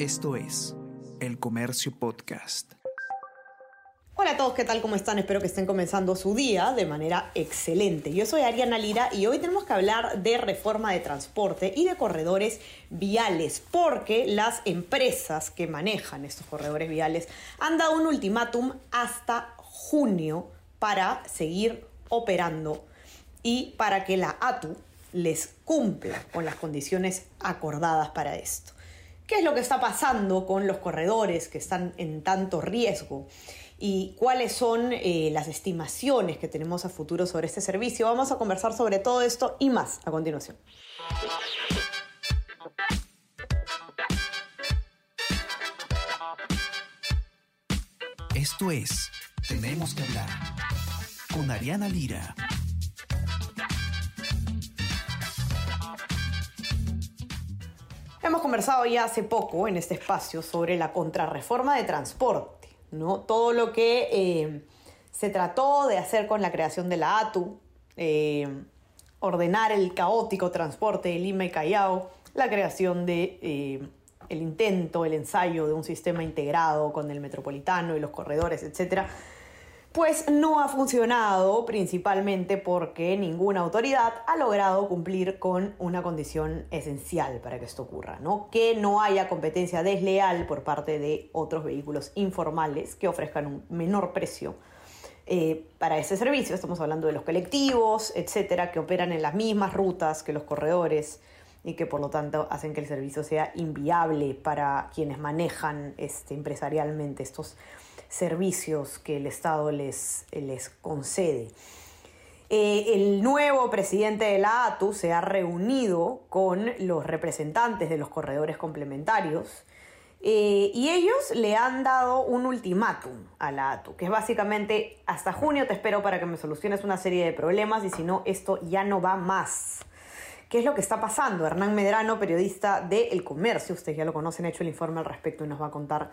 Esto es El Comercio Podcast. Hola a todos, ¿qué tal? ¿Cómo están? Espero que estén comenzando su día de manera excelente. Yo soy Ariana Lira y hoy tenemos que hablar de reforma de transporte y de corredores viales, porque las empresas que manejan estos corredores viales han dado un ultimátum hasta junio para seguir operando y para que la ATU les cumpla con las condiciones acordadas para esto. ¿Qué es lo que está pasando con los corredores que están en tanto riesgo? ¿Y cuáles son eh, las estimaciones que tenemos a futuro sobre este servicio? Vamos a conversar sobre todo esto y más a continuación. Esto es Tenemos que hablar con Ariana Lira. Hemos conversado ya hace poco en este espacio sobre la contrarreforma de transporte, ¿no? Todo lo que eh, se trató de hacer con la creación de la ATU, eh, ordenar el caótico transporte de Lima y Callao, la creación de eh, el intento, el ensayo de un sistema integrado con el metropolitano y los corredores, etcétera pues no ha funcionado principalmente porque ninguna autoridad ha logrado cumplir con una condición esencial para que esto ocurra, ¿no? Que no haya competencia desleal por parte de otros vehículos informales que ofrezcan un menor precio eh, para ese servicio. Estamos hablando de los colectivos, etcétera, que operan en las mismas rutas que los corredores y que por lo tanto hacen que el servicio sea inviable para quienes manejan este, empresarialmente estos servicios que el Estado les, les concede. Eh, el nuevo presidente de la ATU se ha reunido con los representantes de los corredores complementarios eh, y ellos le han dado un ultimátum a la ATU, que es básicamente hasta junio te espero para que me soluciones una serie de problemas y si no, esto ya no va más. ¿Qué es lo que está pasando? Hernán Medrano, periodista de El Comercio, ustedes ya lo conocen, ha hecho el informe al respecto y nos va a contar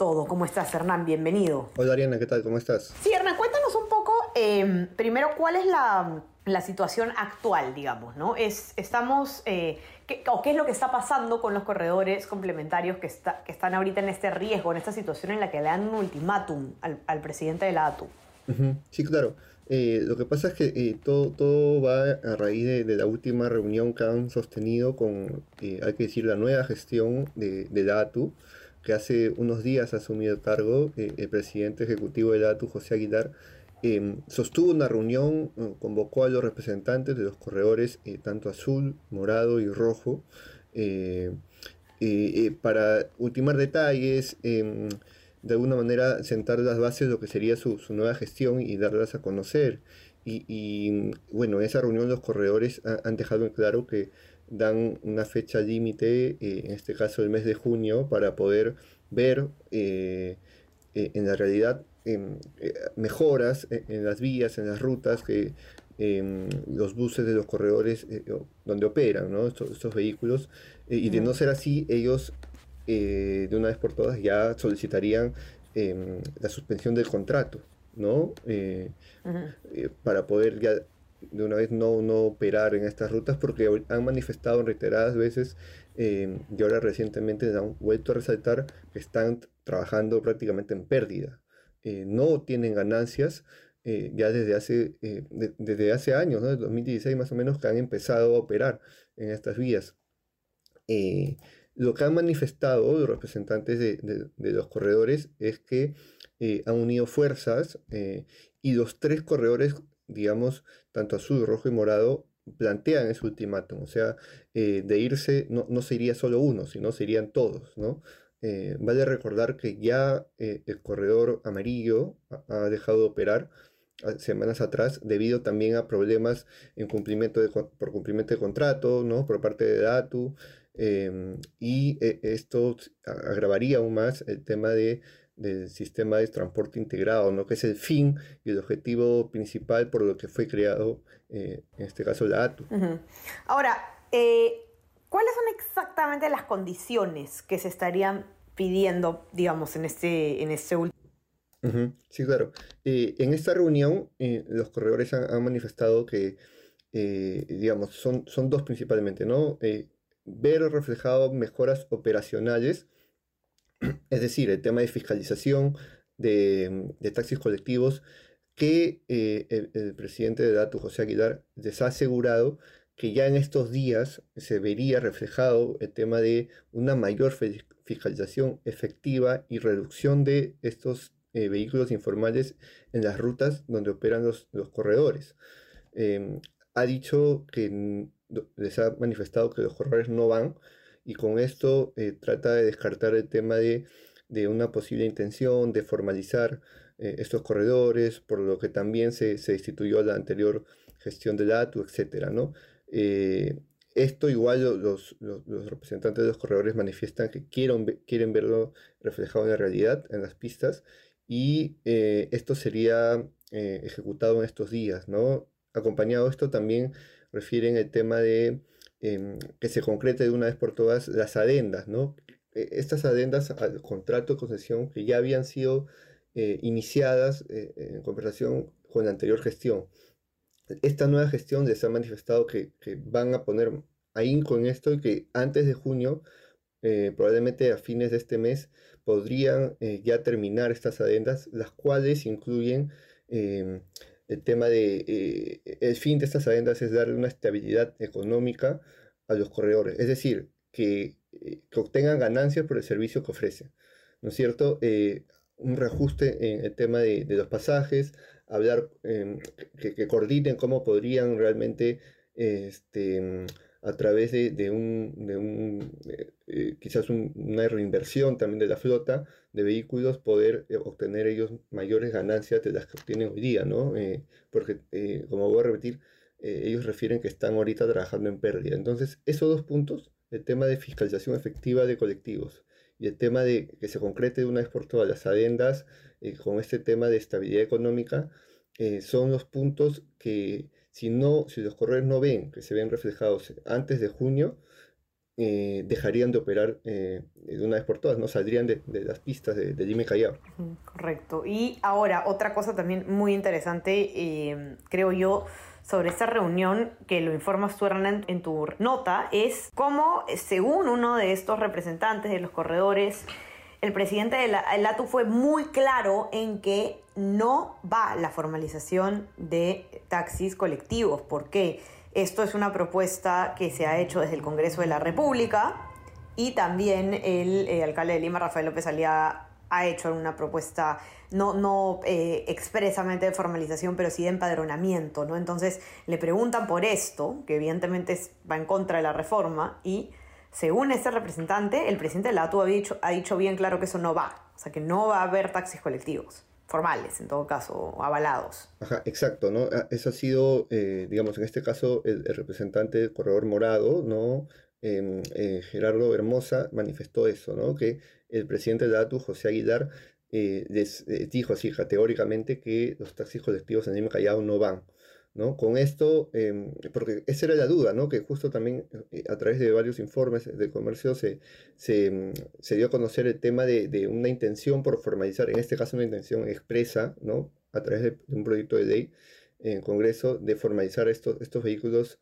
todo. ¿Cómo estás, Hernán? Bienvenido. Hola, Ariana, ¿qué tal? ¿Cómo estás? Sí, Hernán, cuéntanos un poco, eh, primero, cuál es la, situación actual, digamos, ¿no? Es, estamos, eh, ¿qué, o qué es lo que está pasando con los corredores complementarios que, está, que están ahorita en este riesgo, en esta situación en la que le dan un ultimátum al, presidente de la ATU? Sí, claro. Eh, lo que pasa es que todo, todo va a raíz de, la última reunión que han sostenido con, hay que decir, la nueva gestión de, de la ATU que hace unos días ha asumido el cargo, eh, el presidente ejecutivo de la ATU, José Aguilar, em, sostuvo una reunión, eh, convocó a los representantes de los corredores, eh, tanto azul, morado y rojo, para ultimar detalles, de alguna manera sentar las bases de lo que sería su, nueva gestión y darlas a conocer. Y, bueno, en esa reunión los corredores han dejado en claro que dan una fecha límite, eh, en este caso el mes de junio, para poder ver eh, eh, en la realidad em, mejoras en, las vías, en las rutas que em, los buses de los corredores donde operan estos, vehículos. y de no ser así, ellos de una vez por todas ya solicitarían em, la suspensión del contrato. ¿no? para poder ya de una vez no, no operar en estas rutas porque han manifestado en reiteradas veces eh, y ahora recientemente han vuelto a resaltar que están trabajando prácticamente en pérdida. Eh, no tienen ganancias eh, ya desde hace, desde hace años, ¿no? 2016 más o menos, que han empezado a operar en estas vías. lo que han manifestado los representantes de, de los corredores es que han unido fuerzas y los tres corredores digamos, tanto azul, rojo y morado, plantean ese ultimátum. O sea, eh, de irse no, no sería solo uno, sino serían todos, ¿no? Eh, vale recordar que ya eh, el corredor amarillo ha, dejado de operar ah, semanas atrás debido también a problemas en cumplimiento de, por cumplimiento de contrato, ¿no? Por parte de DATU. Em, y esto agravaría aún más el tema de del sistema de transporte integrado, ¿no? que es el fin y el objetivo principal por lo que fue creado, eh, en este caso la ATU. Ahora, eh, ¿cuáles son exactamente las condiciones que se estarían pidiendo, digamos, en este, en este último? Sí, claro. Eh, en esta reunión, los corredores han, manifestado que, digamos, son, son dos principalmente, ¿no? ver reflejado mejoras operacionales Es decir, el tema de fiscalización de, taxis colectivos que eh, el, presidente de DATU, José Aguilar, les ha asegurado que ya en estos días se vería reflejado el tema de una mayor fiscalización efectiva y reducción de estos eh, vehículos informales en las rutas donde operan los, corredores. Em, ha dicho que les ha manifestado que los corredores no van y con esto eh, trata de descartar el tema de, una posible intención de formalizar eh, estos corredores, por lo que también se, se instituyó la anterior gestión del ATU, etc. ¿no? esto igual los, representantes de los corredores manifiestan que quieren, quieren verlo reflejado en la realidad, en las pistas, y eh, esto sería eh, ejecutado en estos días, ¿no? Acompañado de esto también refieren el tema de em, que se concrete de una vez por todas las adendas, ¿no? E, estas adendas al contrato de concesión que ya habían sido eh, iniciadas en conversación con la anterior gestión. Esta nueva gestión les ha manifestado que, van a poner ahí con esto y que antes de junio eh, probablemente a fines de este mes podrían eh, ya terminar estas adendas, las cuales incluyen em, el tema de, eh, el fin de estas adendas es darle una estabilidad económica a los corredores, es decir, que, obtengan ganancias por el servicio que ofrecen, ¿no es cierto? un reajuste en el tema de, los pasajes, hablar, em, que, que, coordinen cómo podrían realmente este, a través de, un, de un eh, eh, quizás una reinversión también de la flota de vehículos, poder eh, obtener ellos mayores ganancias de las que obtienen hoy día, ¿no? porque, como voy a repetir, ellos refieren que están ahorita trabajando en pérdida. Entonces, esos dos puntos, el tema de fiscalización efectiva de colectivos y el tema de que se concrete de una vez por todas las adendas con este tema de estabilidad económica, son los puntos que si, no, si los corredores no ven que se ven reflejados antes de junio, eh, dejarían de operar eh, de una vez por todas, no saldrían de, las pistas de, de Lima Callao. Correcto. Y ahora, otra cosa también muy interesante, eh, creo yo, sobre esta reunión que lo informas tú, Hernán, en tu nota, es cómo, según uno de estos representantes de los corredores, el presidente de la, ATU fue muy claro en que no va la formalización de taxis colectivos. porque Esto es una propuesta que se ha hecho desde el Congreso de la República y también el, eh, alcalde de Lima, Rafael López Aliaga, ha hecho una propuesta no, no eh, expresamente de formalización, pero sí de empadronamiento, ¿no? Entonces le preguntan por esto, que evidentemente va en contra de la reforma, y según este representante, el presidente de la ATU ha dicho, ha dicho bien claro que eso no va, o sea que no va a haber taxis colectivos formales, en todo caso, avalados. Ajá, exacto, ¿no? Ah, eso ha sido, eh, digamos, en este caso, el, representante del Corredor Morado, ¿no? Em, eh, Gerardo Hermosa manifestó eso, ¿no? Que el presidente de la ATU, José Aguilar, eh, les dijo así categóricamente que los taxis colectivos en Lima Callao no van. ¿No? Con esto, em, porque esa era la duda, ¿no? Que justo también eh, a través de varios informes de comercio se, em, se, dio a conocer el tema de, una intención por formalizar, en este caso una intención expresa, ¿no? A través de, un proyecto de ley en Congreso de formalizar estos, estos vehículos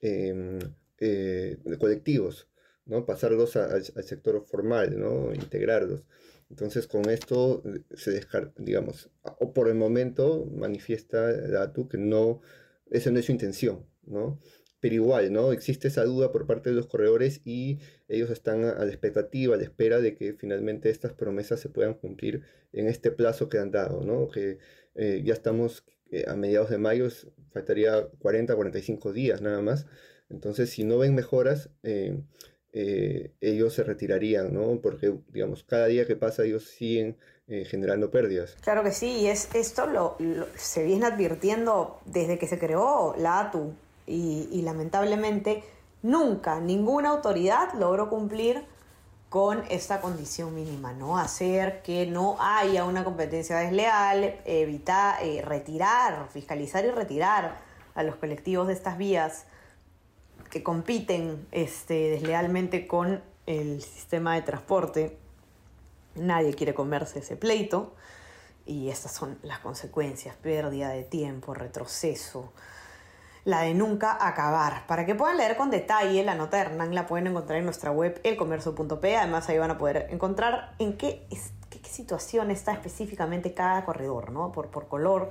em, eh, colectivos, ¿no? Pasarlos al sector formal, ¿no? Integrarlos. Entonces con esto eh, se descarta, digamos, o por el momento manifiesta la ATU que no, esa no es su intención, ¿no? Pero igual, ¿no? Existe esa duda por parte de los corredores y ellos están a la expectativa, a la espera de que finalmente estas promesas se puedan cumplir en este plazo que han dado, ¿no? Que eh, ya estamos eh, a mediados de mayo, faltaría 40, 45 días nada más. Entonces, si no ven mejoras, eh, ellos se retirarían, ¿no? Porque, digamos, cada día que pasa ellos siguen eh, generando pérdidas. Claro que sí, y es, esto lo, se viene advirtiendo desde que se creó la ATU y, lamentablemente nunca ninguna autoridad logró cumplir con esta condición mínima, ¿no? Hacer que no haya una competencia desleal, evitar, eh, retirar, fiscalizar y retirar a los colectivos de estas vías que compiten este, deslealmente con el sistema de transporte. Nadie quiere comerse ese pleito y estas son las consecuencias, pérdida de tiempo, retroceso. la de nunca acabar. Para que puedan leer con detalle la nota de Hernán la pueden encontrar en nuestra web elcomercio.p. Además ahí van a poder encontrar en qué, qué, situación está específicamente cada corredor, ¿no? Por, por color.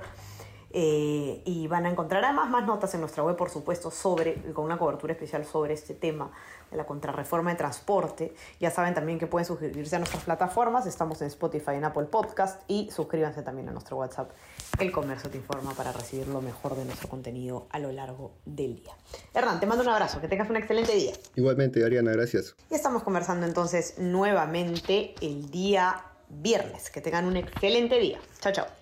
Eh, y van a encontrar además más notas en nuestra web, por supuesto, sobre, con una cobertura especial sobre este tema de la contrarreforma de transporte. Ya saben también que pueden suscribirse a nuestras plataformas. Estamos en Spotify, en Apple Podcast y suscríbanse también a nuestro WhatsApp. El Comercio te informa para recibir lo mejor de nuestro contenido a lo largo del día. Hernán, te mando un abrazo. Que tengas un excelente día. Igualmente, Ariana, gracias. Y estamos conversando entonces nuevamente el día viernes. Que tengan un excelente día. Chao, chao.